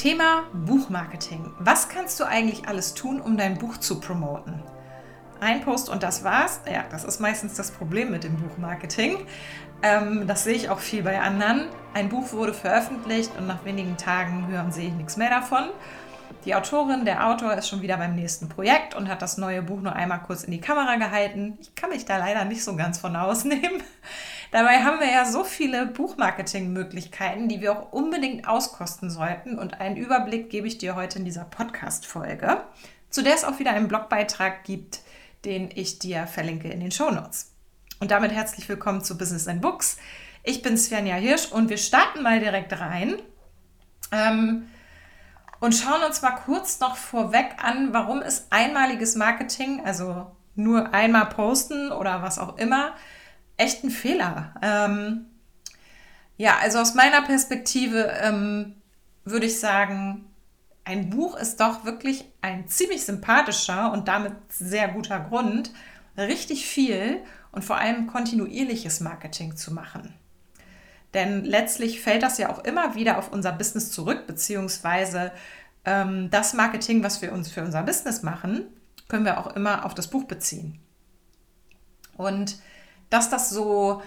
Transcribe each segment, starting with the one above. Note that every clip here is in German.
Thema Buchmarketing. Was kannst du eigentlich alles tun, um dein Buch zu promoten? Ein Post und das war's. Ja, das ist meistens das Problem mit dem Buchmarketing. Ähm, das sehe ich auch viel bei anderen. Ein Buch wurde veröffentlicht und nach wenigen Tagen hören sie nichts mehr davon. Die Autorin, der Autor ist schon wieder beim nächsten Projekt und hat das neue Buch nur einmal kurz in die Kamera gehalten. Ich kann mich da leider nicht so ganz von ausnehmen. Dabei haben wir ja so viele Buchmarketing-Möglichkeiten, die wir auch unbedingt auskosten sollten. Und einen Überblick gebe ich dir heute in dieser Podcast-Folge, zu der es auch wieder einen Blogbeitrag gibt, den ich dir verlinke in den Shownotes. Und damit herzlich willkommen zu Business and Books. Ich bin Svenja Hirsch und wir starten mal direkt rein. Ähm, und schauen uns mal kurz noch vorweg an, warum ist einmaliges Marketing, also nur einmal posten oder was auch immer, echt ein Fehler. Ähm, ja, also aus meiner Perspektive ähm, würde ich sagen, ein Buch ist doch wirklich ein ziemlich sympathischer und damit sehr guter Grund, richtig viel und vor allem kontinuierliches Marketing zu machen. Denn letztlich fällt das ja auch immer wieder auf unser Business zurück, beziehungsweise ähm, das Marketing, was wir uns für unser Business machen, können wir auch immer auf das Buch beziehen. Und dass das so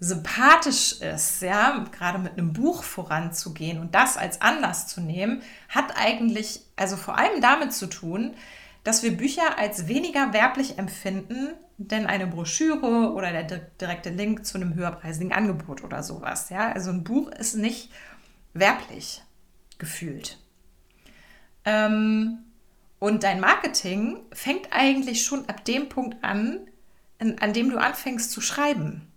sympathisch ist, ja, gerade mit einem Buch voranzugehen und das als Anlass zu nehmen, hat eigentlich also vor allem damit zu tun, dass wir Bücher als weniger werblich empfinden, denn eine Broschüre oder der direkte Link zu einem höherpreisigen Angebot oder sowas. Ja? Also ein Buch ist nicht werblich gefühlt. Ähm, und dein Marketing fängt eigentlich schon ab dem Punkt an, in, an dem du anfängst zu schreiben.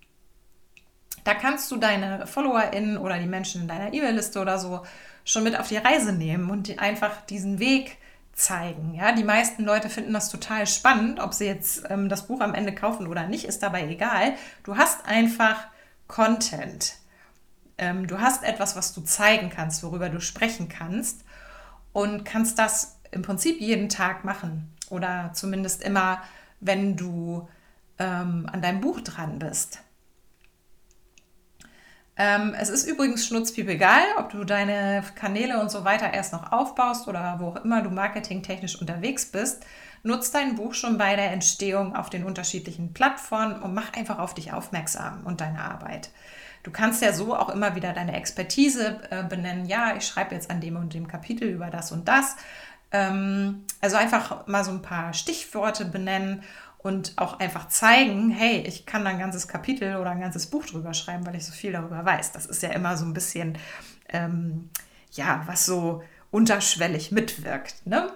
Da kannst du deine FollowerInnen oder die Menschen in deiner E-Mail-Liste oder so schon mit auf die Reise nehmen und einfach diesen Weg zeigen. Ja, die meisten Leute finden das total spannend, ob sie jetzt ähm, das Buch am Ende kaufen oder nicht, ist dabei egal. Du hast einfach Content. Ähm, du hast etwas, was du zeigen kannst, worüber du sprechen kannst und kannst das im Prinzip jeden Tag machen oder zumindest immer, wenn du ähm, an deinem Buch dran bist. Ähm, es ist übrigens schnutzpiep egal, ob du deine Kanäle und so weiter erst noch aufbaust oder wo auch immer du marketingtechnisch unterwegs bist. Nutz dein Buch schon bei der Entstehung auf den unterschiedlichen Plattformen und mach einfach auf dich aufmerksam und deine Arbeit. Du kannst ja so auch immer wieder deine Expertise äh, benennen. Ja, ich schreibe jetzt an dem und dem Kapitel über das und das. Ähm, also einfach mal so ein paar Stichworte benennen und auch einfach zeigen, hey, ich kann da ein ganzes Kapitel oder ein ganzes Buch drüber schreiben, weil ich so viel darüber weiß. Das ist ja immer so ein bisschen, ähm, ja, was so unterschwellig mitwirkt. Ne?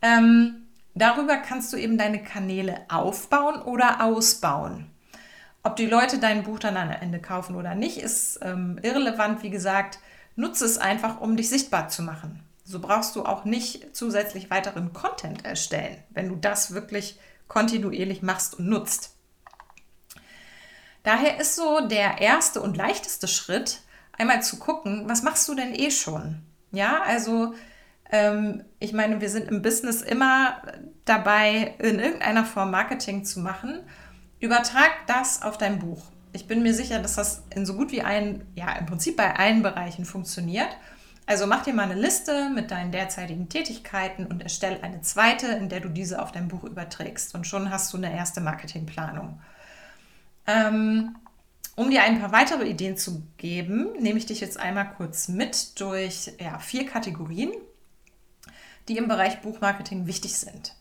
Ähm, darüber kannst du eben deine Kanäle aufbauen oder ausbauen. Ob die Leute dein Buch dann am Ende kaufen oder nicht, ist ähm, irrelevant. Wie gesagt, nutze es einfach, um dich sichtbar zu machen. So brauchst du auch nicht zusätzlich weiteren Content erstellen, wenn du das wirklich kontinuierlich machst und nutzt. Daher ist so der erste und leichteste Schritt, einmal zu gucken, was machst du denn eh schon? Ja, also ähm, ich meine, wir sind im Business immer dabei, in irgendeiner Form Marketing zu machen Übertrag das auf dein Buch. Ich bin mir sicher, dass das in so gut wie allen, ja, im Prinzip bei allen Bereichen funktioniert. Also mach dir mal eine Liste mit deinen derzeitigen Tätigkeiten und erstell eine zweite, in der du diese auf dein Buch überträgst. Und schon hast du eine erste Marketingplanung. Ähm, um dir ein paar weitere Ideen zu geben, nehme ich dich jetzt einmal kurz mit durch ja, vier Kategorien, die im Bereich Buchmarketing wichtig sind.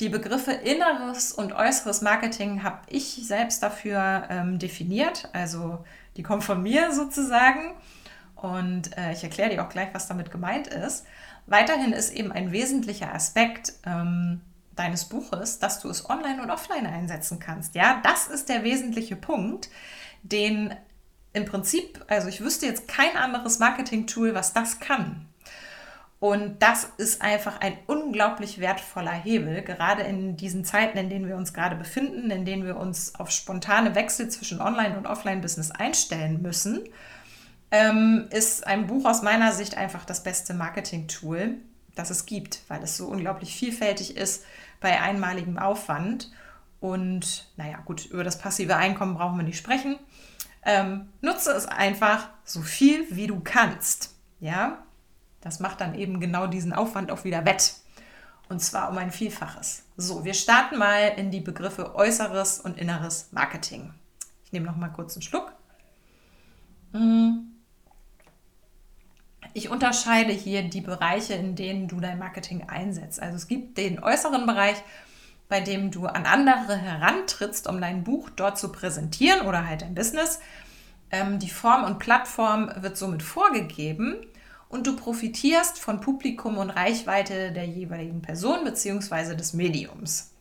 Die Begriffe inneres und äußeres Marketing habe ich selbst dafür ähm, definiert. Also die kommen von mir sozusagen. Und äh, ich erkläre dir auch gleich, was damit gemeint ist. Weiterhin ist eben ein wesentlicher Aspekt ähm, deines Buches, dass du es online und offline einsetzen kannst. Ja, das ist der wesentliche Punkt, den im Prinzip, also ich wüsste jetzt kein anderes Marketing-Tool, was das kann. Und das ist einfach ein unglaublich wertvoller Hebel, gerade in diesen Zeiten, in denen wir uns gerade befinden, in denen wir uns auf spontane Wechsel zwischen Online- und Offline-Business einstellen müssen, ähm, ist ein Buch aus meiner Sicht einfach das beste Marketing-Tool, das es gibt, weil es so unglaublich vielfältig ist bei einmaligem Aufwand. Und naja, gut, über das passive Einkommen brauchen wir nicht sprechen. Ähm, nutze es einfach so viel, wie du kannst. Ja, Das macht dann eben genau diesen Aufwand auch wieder wett. Und zwar um ein Vielfaches. So, wir starten mal in die Begriffe äußeres und inneres Marketing. Ich nehme noch mal kurz einen Schluck. Hm. Ich unterscheide hier die Bereiche, in denen du dein Marketing einsetzt. Also es gibt den äußeren Bereich, bei dem du an andere herantrittst, um dein Buch dort zu präsentieren oder halt dein Business. Ähm, die Form und Plattform wird somit vorgegeben und du profitierst von Publikum und Reichweite der jeweiligen Person bzw. des Mediums.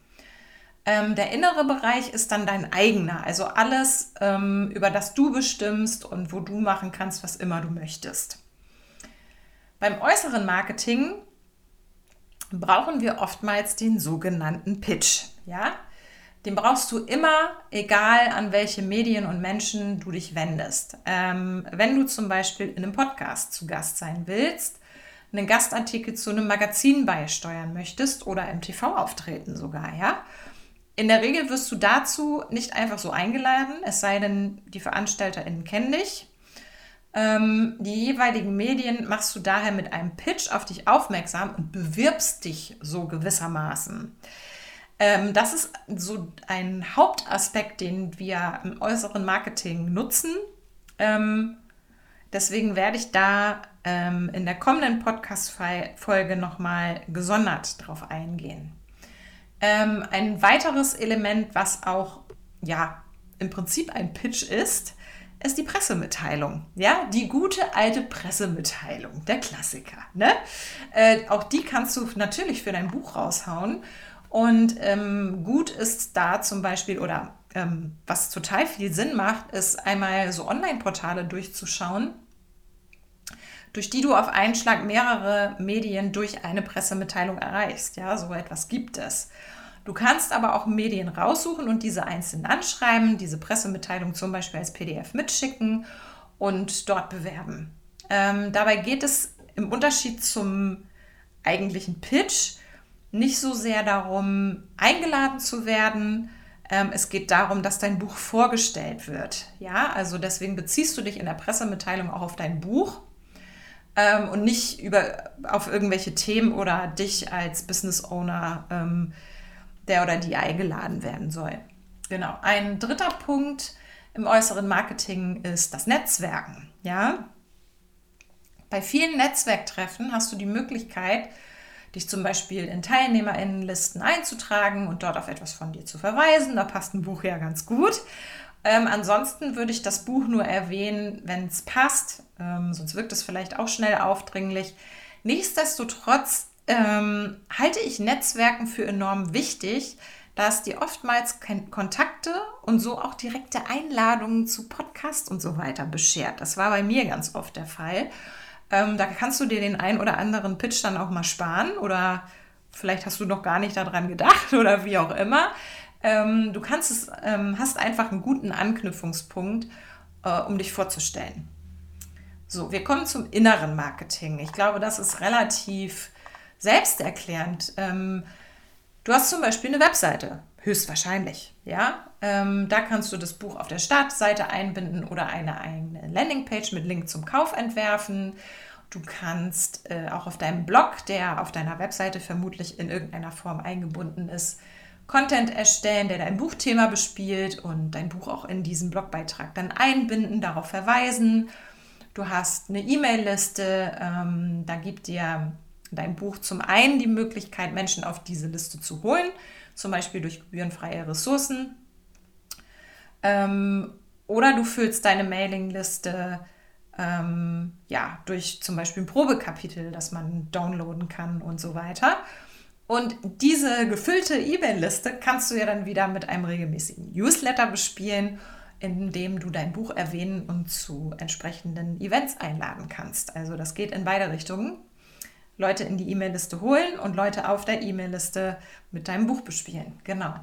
Ähm, der innere Bereich ist dann dein eigener, also alles, ähm, über das du bestimmst und wo du machen kannst, was immer du möchtest. Beim äußeren Marketing brauchen wir oftmals den sogenannten Pitch. Ja? Den brauchst du immer, egal an welche Medien und Menschen du dich wendest. Ähm, wenn du zum Beispiel in einem Podcast zu Gast sein willst, einen Gastartikel zu einem Magazin beisteuern möchtest oder im TV auftreten sogar, ja. In der Regel wirst du dazu nicht einfach so eingeladen, es sei denn, die VeranstalterInnen kennen dich. Ähm, die jeweiligen Medien machst du daher mit einem Pitch auf dich aufmerksam und bewirbst dich so gewissermaßen. Ähm, das ist so ein Hauptaspekt, den wir im äußeren Marketing nutzen. Ähm, deswegen werde ich da ähm, in der kommenden Podcast-Folge nochmal gesondert drauf eingehen. Ähm, ein weiteres Element, was auch ja im Prinzip ein Pitch ist, ist die Pressemitteilung. Ja, die gute alte Pressemitteilung, der Klassiker. Ne? Äh, auch die kannst du natürlich für dein Buch raushauen. Und ähm, gut ist da zum Beispiel, oder ähm, was total viel Sinn macht, ist einmal so Online-Portale durchzuschauen, durch die du auf einen Schlag mehrere Medien durch eine Pressemitteilung erreichst. Ja, so etwas gibt es. Du kannst aber auch Medien raussuchen und diese einzeln anschreiben, diese Pressemitteilung zum Beispiel als PDF mitschicken und dort bewerben. Ähm, dabei geht es im Unterschied zum eigentlichen Pitch nicht so sehr darum, eingeladen zu werden. Ähm, es geht darum, dass dein Buch vorgestellt wird. Ja, also deswegen beziehst du dich in der Pressemitteilung auch auf dein Buch ähm, und nicht über, auf irgendwelche Themen oder dich als Business Owner, ähm, der oder die eingeladen werden soll. Genau. Ein dritter Punkt im äußeren Marketing ist das Netzwerken. Ja, bei vielen Netzwerktreffen hast du die Möglichkeit, dich zum Beispiel in Teilnehmerinnenlisten einzutragen und dort auf etwas von dir zu verweisen. Da passt ein Buch ja ganz gut. Ähm, ansonsten würde ich das Buch nur erwähnen, wenn es passt, ähm, sonst wirkt es vielleicht auch schnell aufdringlich. Nichtsdestotrotz ähm, halte ich Netzwerken für enorm wichtig, da es dir oftmals Kontakte und so auch direkte Einladungen zu Podcasts und so weiter beschert. Das war bei mir ganz oft der Fall. Ähm, da kannst du dir den ein oder anderen Pitch dann auch mal sparen oder vielleicht hast du noch gar nicht daran gedacht oder wie auch immer. Ähm, du kannst es, ähm, hast einfach einen guten Anknüpfungspunkt, äh, um dich vorzustellen. So, wir kommen zum inneren Marketing. Ich glaube, das ist relativ selbsterklärend. Ähm, du hast zum Beispiel eine Webseite, höchstwahrscheinlich. Ja, ähm, da kannst du das Buch auf der Startseite einbinden oder eine eigene Landingpage mit Link zum Kauf entwerfen. Du kannst äh, auch auf deinem Blog, der auf deiner Webseite vermutlich in irgendeiner Form eingebunden ist, Content erstellen, der dein Buchthema bespielt und dein Buch auch in diesen Blogbeitrag dann einbinden, darauf verweisen. Du hast eine E-Mail-Liste, ähm, da gibt dir dein Buch zum einen die Möglichkeit, Menschen auf diese Liste zu holen, zum Beispiel durch gebührenfreie Ressourcen. Ähm, oder du füllst deine Mailingliste ähm, ja, durch zum Beispiel ein Probekapitel, das man downloaden kann und so weiter. Und diese gefüllte E-Mail-Liste kannst du ja dann wieder mit einem regelmäßigen Newsletter bespielen, in dem du dein Buch erwähnen und zu entsprechenden Events einladen kannst. Also das geht in beide Richtungen. Leute in die E-Mail-Liste holen und Leute auf der E-Mail-Liste mit deinem Buch bespielen. Genau.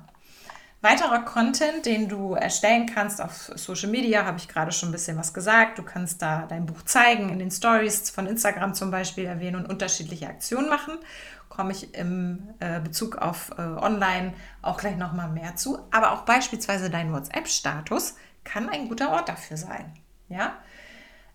Weiterer Content, den du erstellen kannst auf Social Media, habe ich gerade schon ein bisschen was gesagt. Du kannst da dein Buch zeigen, in den Stories von Instagram zum Beispiel erwähnen und unterschiedliche Aktionen machen. Komme ich im äh, Bezug auf äh, Online auch gleich nochmal mehr zu. Aber auch beispielsweise dein WhatsApp-Status kann ein guter Ort dafür sein. Ja?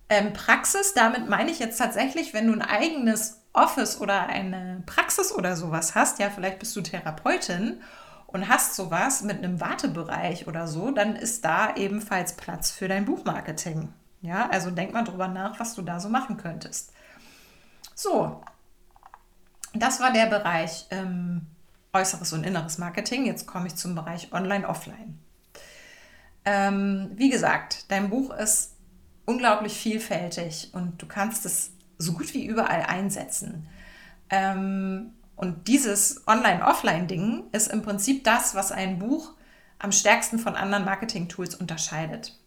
Ähm, Praxis, damit meine ich jetzt tatsächlich, wenn du ein eigenes Office oder eine Praxis oder sowas hast, ja, vielleicht bist du Therapeutin und hast sowas mit einem Wartebereich oder so, dann ist da ebenfalls Platz für dein Buchmarketing. Ja, also denk mal drüber nach, was du da so machen könntest. So, das war der Bereich ähm, äußeres und inneres Marketing. Jetzt komme ich zum Bereich Online-Offline. Ähm, wie gesagt, dein Buch ist unglaublich vielfältig und du kannst es so gut wie überall einsetzen. Ähm, und dieses Online-Offline-Ding ist im Prinzip das, was ein Buch am stärksten von anderen Marketing-Tools unterscheidet.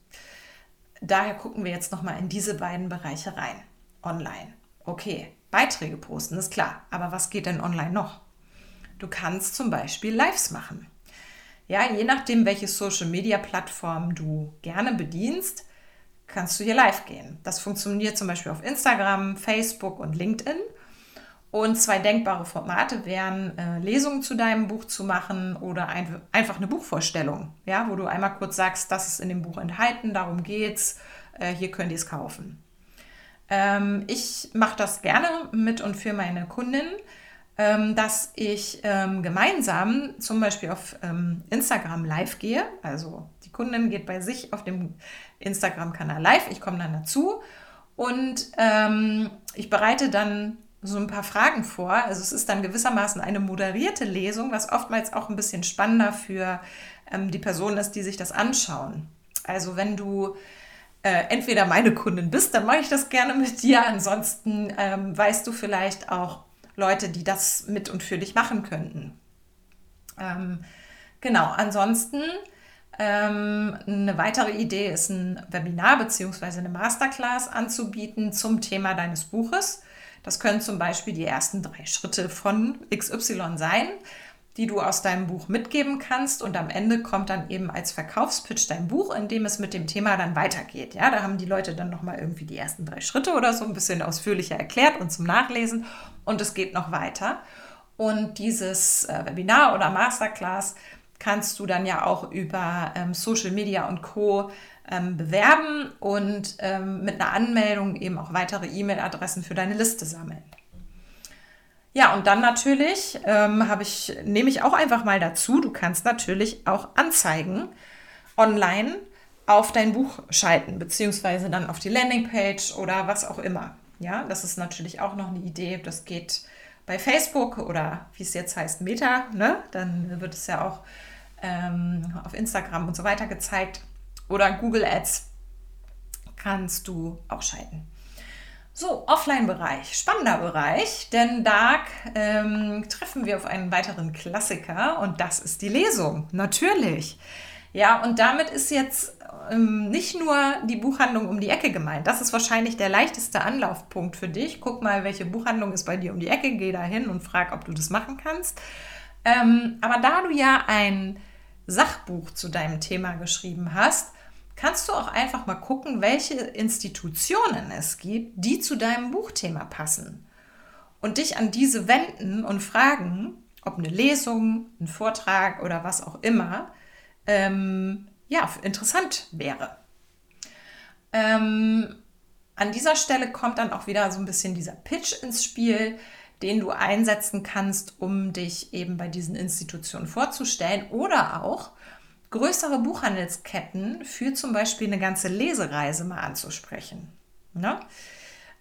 Daher gucken wir jetzt nochmal in diese beiden Bereiche rein. Online. Okay, Beiträge posten, ist klar. Aber was geht denn online noch? Du kannst zum Beispiel Lives machen. Ja, je nachdem, welche Social-Media-Plattform du gerne bedienst, kannst du hier live gehen. Das funktioniert zum Beispiel auf Instagram, Facebook und LinkedIn. Und zwei denkbare Formate wären, äh, Lesungen zu deinem Buch zu machen oder ein, einfach eine Buchvorstellung, ja, wo du einmal kurz sagst, das ist in dem Buch enthalten, darum geht's, äh, hier könnt ihr es kaufen. Ähm, ich mache das gerne mit und für meine Kundinnen, dass ich ähm, gemeinsam zum Beispiel auf ähm, Instagram live gehe. Also die Kundin geht bei sich auf dem Instagram-Kanal live, ich komme dann dazu und ähm, ich bereite dann so ein paar Fragen vor. Also es ist dann gewissermaßen eine moderierte Lesung, was oftmals auch ein bisschen spannender für ähm, die Personen ist, die sich das anschauen. Also wenn du äh, entweder meine Kundin bist, dann mache ich das gerne mit dir. Ansonsten ähm, weißt du vielleicht auch Leute, die das mit und für dich machen könnten. Ähm, genau, ansonsten ähm, eine weitere Idee ist ein Webinar bzw. eine Masterclass anzubieten zum Thema deines Buches. Das können zum Beispiel die ersten drei Schritte von XY sein, die du aus deinem Buch mitgeben kannst. Und am Ende kommt dann eben als Verkaufspitch dein Buch, in dem es mit dem Thema dann weitergeht. Ja, da haben die Leute dann nochmal irgendwie die ersten drei Schritte oder so ein bisschen ausführlicher erklärt und zum Nachlesen. Und es geht noch weiter. Und dieses äh, Webinar oder Masterclass kannst du dann ja auch über ähm, Social Media und Co ähm, bewerben und ähm, mit einer Anmeldung eben auch weitere E-Mail-Adressen für deine Liste sammeln. Ja, und dann natürlich ähm, ich, nehme ich auch einfach mal dazu, du kannst natürlich auch Anzeigen online auf dein Buch schalten, beziehungsweise dann auf die Landingpage oder was auch immer. Ja, das ist natürlich auch noch eine Idee. Das geht bei Facebook oder wie es jetzt heißt, Meta, ne? Dann wird es ja auch ähm, auf Instagram und so weiter gezeigt oder Google Ads kannst du auch schalten. So, Offline-Bereich, spannender Bereich, denn da ähm, treffen wir auf einen weiteren Klassiker und das ist die Lesung, natürlich. Ja, und damit ist jetzt ähm, nicht nur die Buchhandlung um die Ecke gemeint. Das ist wahrscheinlich der leichteste Anlaufpunkt für dich. Guck mal, welche Buchhandlung ist bei dir um die Ecke, geh da hin und frag, ob du das machen kannst. Ähm, aber da du ja ein Sachbuch zu deinem Thema geschrieben hast, kannst du auch einfach mal gucken, welche Institutionen es gibt, die zu deinem Buchthema passen. Und dich an diese wenden und fragen, ob eine Lesung, ein Vortrag oder was auch immer, ähm, ja, interessant wäre. Ähm, an dieser Stelle kommt dann auch wieder so ein bisschen dieser Pitch ins Spiel, den du einsetzen kannst, um dich eben bei diesen Institutionen vorzustellen oder auch größere Buchhandelsketten für zum Beispiel eine ganze Lesereise mal anzusprechen. Ne?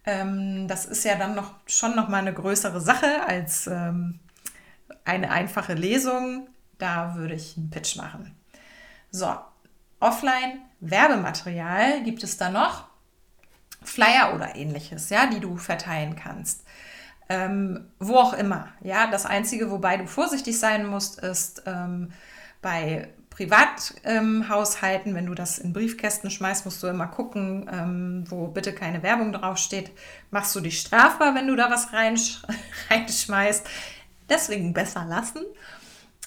Ähm, das ist ja dann noch schon noch mal eine größere Sache als ähm, eine einfache Lesung. Da würde ich einen Pitch machen. So, offline Werbematerial gibt es da noch. Flyer oder ähnliches, ja, die du verteilen kannst. Ähm, wo auch immer. Ja, das Einzige, wobei du vorsichtig sein musst, ist ähm, bei Privathaushalten, ähm, wenn du das in Briefkästen schmeißt, musst du immer gucken, ähm, wo bitte keine Werbung draufsteht. Machst du dich strafbar, wenn du da was reinsch reinschmeißt. Deswegen besser lassen.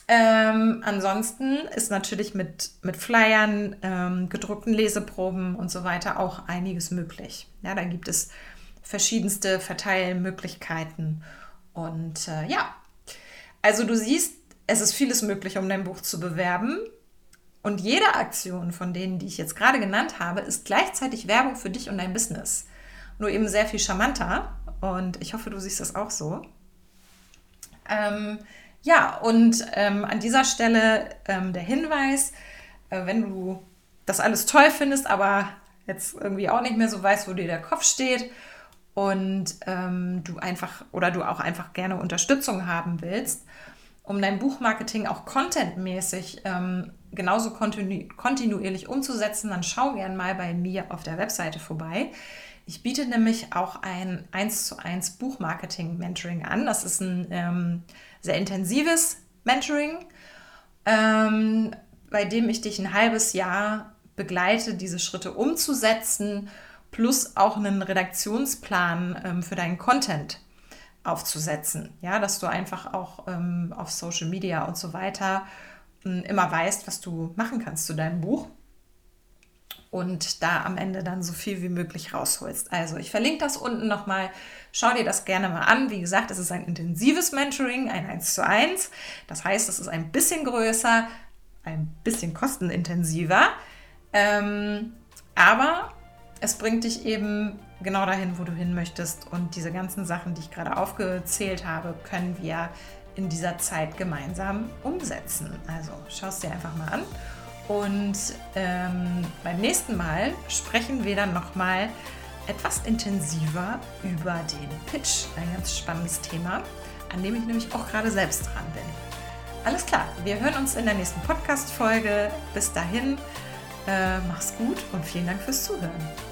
Ähm, ansonsten ist natürlich mit, mit Flyern, ähm, gedruckten Leseproben und so weiter auch einiges möglich. Ja, da gibt es verschiedenste Verteilmöglichkeiten. Und äh, ja, also du siehst, es ist vieles möglich, um dein Buch zu bewerben. Und jede Aktion von denen, die ich jetzt gerade genannt habe, ist gleichzeitig Werbung für dich und dein Business. Nur eben sehr viel charmanter. Und ich hoffe, du siehst das auch so. Ähm, ja, und ähm, an dieser Stelle ähm, der Hinweis, äh, wenn du das alles toll findest, aber jetzt irgendwie auch nicht mehr so weißt, wo dir der Kopf steht und ähm, du einfach oder du auch einfach gerne Unterstützung haben willst, um dein Buchmarketing auch contentmäßig ähm, genauso kontinu kontinuierlich umzusetzen, dann schau gern mal bei mir auf der Webseite vorbei. Ich biete nämlich auch ein 1 zu 1 Buchmarketing-Mentoring an. Das ist ein ähm, sehr intensives Mentoring, ähm, bei dem ich dich ein halbes Jahr begleite, diese Schritte umzusetzen, plus auch einen Redaktionsplan ähm, für deinen Content aufzusetzen. Ja, dass du einfach auch ähm, auf Social Media und so weiter immer weißt, was du machen kannst zu deinem Buch und da am Ende dann so viel wie möglich rausholst. Also ich verlinke das unten nochmal. Schau dir das gerne mal an. Wie gesagt, es ist ein intensives Mentoring, ein 1 zu 1. Das heißt, es ist ein bisschen größer, ein bisschen kostenintensiver. Ähm, aber es bringt dich eben genau dahin, wo du hin möchtest. Und diese ganzen Sachen, die ich gerade aufgezählt habe, können wir in dieser Zeit gemeinsam umsetzen. Also schau es dir einfach mal an. Und ähm, beim nächsten Mal sprechen wir dann nochmal etwas intensiver über den Pitch. Ein ganz spannendes Thema, an dem ich nämlich auch gerade selbst dran bin. Alles klar, wir hören uns in der nächsten Podcast-Folge. Bis dahin, äh, mach's gut und vielen Dank fürs Zuhören.